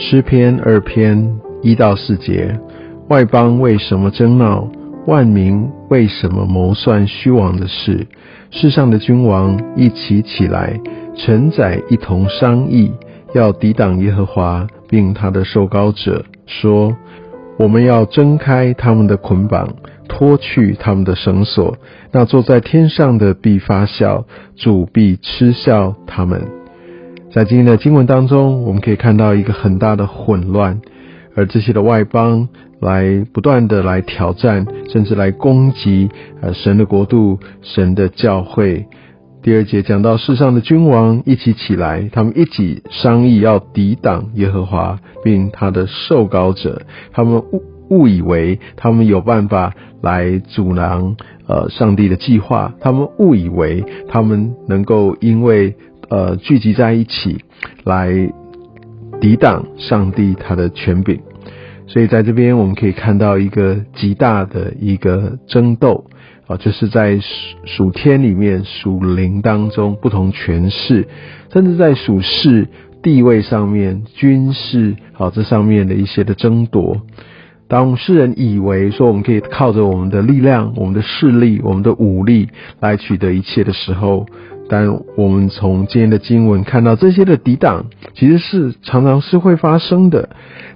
诗篇二篇一到四节：外邦为什么争闹？万民为什么谋算虚妄的事？世上的君王一起起来，臣宰一同商议，要抵挡耶和华，并他的受膏者，说：我们要挣开他们的捆绑，脱去他们的绳索。那坐在天上的必发笑，主必嗤笑他们。在今天的经文当中，我们可以看到一个很大的混乱，而这些的外邦。来不断的来挑战，甚至来攻击呃神的国度、神的教会。第二节讲到世上的君王一起起来，他们一起商议要抵挡耶和华，并他的受膏者。他们误误以为他们有办法来阻拦呃上帝的计划，他们误以为他们能够因为呃聚集在一起来抵挡上帝他的权柄。所以在这边我们可以看到一个极大的一个争斗啊，就是在属属天里面属灵当中不同权势，甚至在属世地位上面、军事啊这上面的一些的争夺。当世人以为说我们可以靠着我们的力量、我们的势力、我们的武力来取得一切的时候，但我们从今天的经文看到这些的抵挡，其实是常常是会发生的。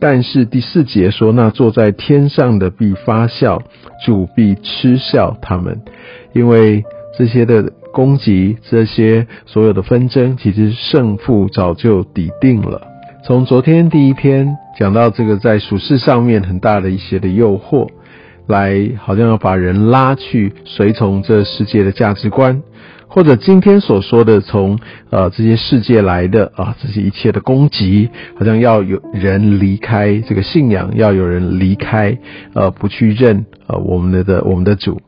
但是第四节说，那坐在天上的必发笑，主必嗤笑他们，因为这些的攻击，这些所有的纷争，其实胜负早就抵定了。从昨天第一篇讲到这个，在属世上面很大的一些的诱惑，来好像要把人拉去随从这世界的价值观。或者今天所说的，从呃这些世界来的啊，这些一切的攻击，好像要有人离开这个信仰，要有人离开，呃，不去认呃我们的的我们的主。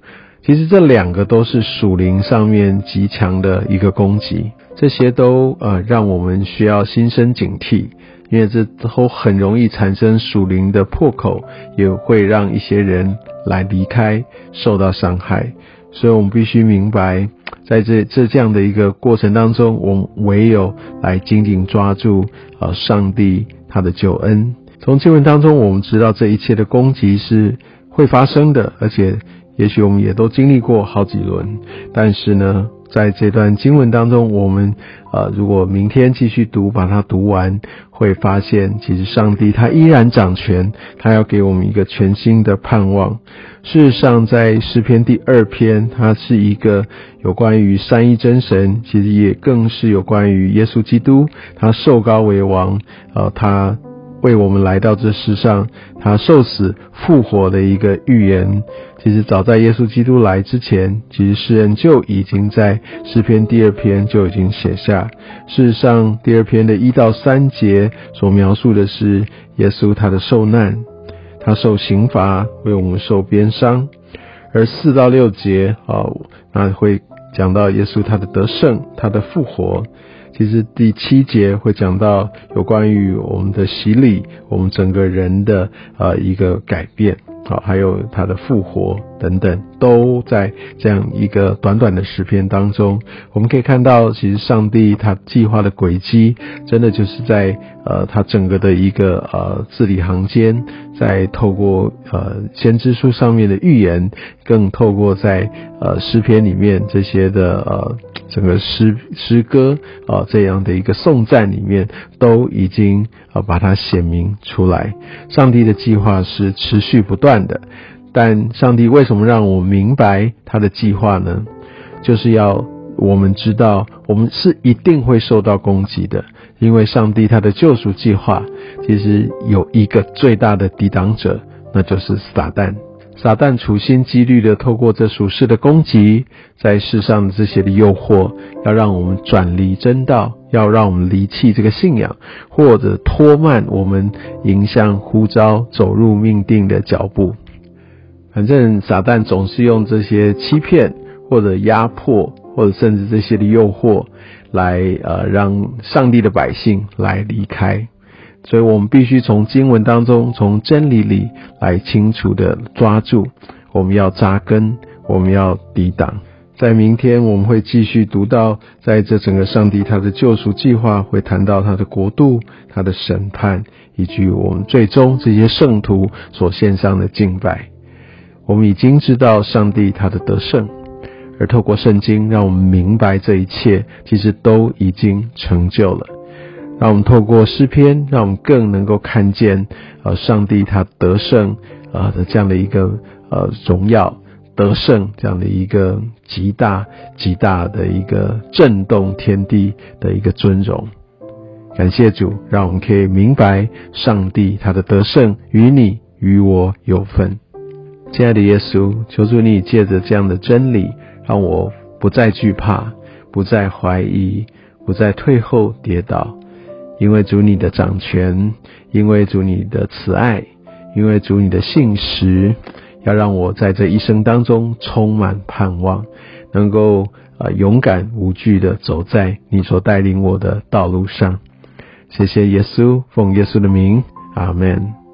其实这两个都是属灵上面极强的一个攻击，这些都呃让我们需要心生警惕，因为这都很容易产生属灵的破口，也会让一些人来离开，受到伤害。所以我们必须明白。在这这这样的一个过程当中，我们唯有来紧紧抓住啊上帝他的救恩。从经文当中，我们知道这一切的攻击是会发生的，而且也许我们也都经历过好几轮。但是呢，在这段经文当中，我们呃如果明天继续读，把它读完，会发现其实上帝他依然掌权，他要给我们一个全新的盼望。事实上，在诗篇第二篇，它是一个有关于三一真神，其实也更是有关于耶稣基督，他受高为王，呃，他为我们来到这世上，他受死复活的一个预言。其实早在耶稣基督来之前，其实诗人就已经在诗篇第二篇就已经写下。事实上，第二篇的一到三节所描述的是耶稣他的受难。他受刑罚，为我们受鞭伤，而四到六节啊，那会讲到耶稣他的得胜，他的复活。其实第七节会讲到有关于我们的洗礼，我们整个人的呃一个改变。好，还有他的复活等等，都在这样一个短短的诗篇当中，我们可以看到，其实上帝他计划的轨迹，真的就是在呃他整个的一个呃字里行间，在透过呃先知书上面的预言，更透过在呃诗篇里面这些的呃。整个诗诗歌啊，这样的一个颂赞里面，都已经啊把它显明出来。上帝的计划是持续不断的，但上帝为什么让我明白他的计划呢？就是要我们知道，我们是一定会受到攻击的，因为上帝他的救赎计划其实有一个最大的抵挡者，那就是撒旦。撒旦处心积虑的透过这属世的攻击，在世上的这些的诱惑，要让我们转离真道，要让我们离弃这个信仰，或者拖慢我们迎向呼召、走入命定的脚步。反正撒旦总是用这些欺骗，或者压迫，或者甚至这些的诱惑，来呃让上帝的百姓来离开。所以我们必须从经文当中，从真理里来清楚的抓住。我们要扎根，我们要抵挡。在明天我们会继续读到，在这整个上帝他的救赎计划，会谈到他的国度、他的审判，以及我们最终这些圣徒所献上的敬拜。我们已经知道上帝他的得胜，而透过圣经，让我们明白这一切其实都已经成就了。让我们透过诗篇，让我们更能够看见，呃，上帝他得胜，呃的这样的一个呃荣耀。得胜这样的一个极大极大的一个震动天地的一个尊荣，感谢主，让我们可以明白上帝他的得胜与你与我有份。亲爱的耶稣，求主你借着这样的真理，让我不再惧怕，不再怀疑，不再退后跌倒，因为主你的掌权，因为主你的慈爱，因为主你的信实。要让我在这一生当中充满盼望，能够啊勇敢无惧的走在你所带领我的道路上。谢谢耶稣，奉耶稣的名，阿门。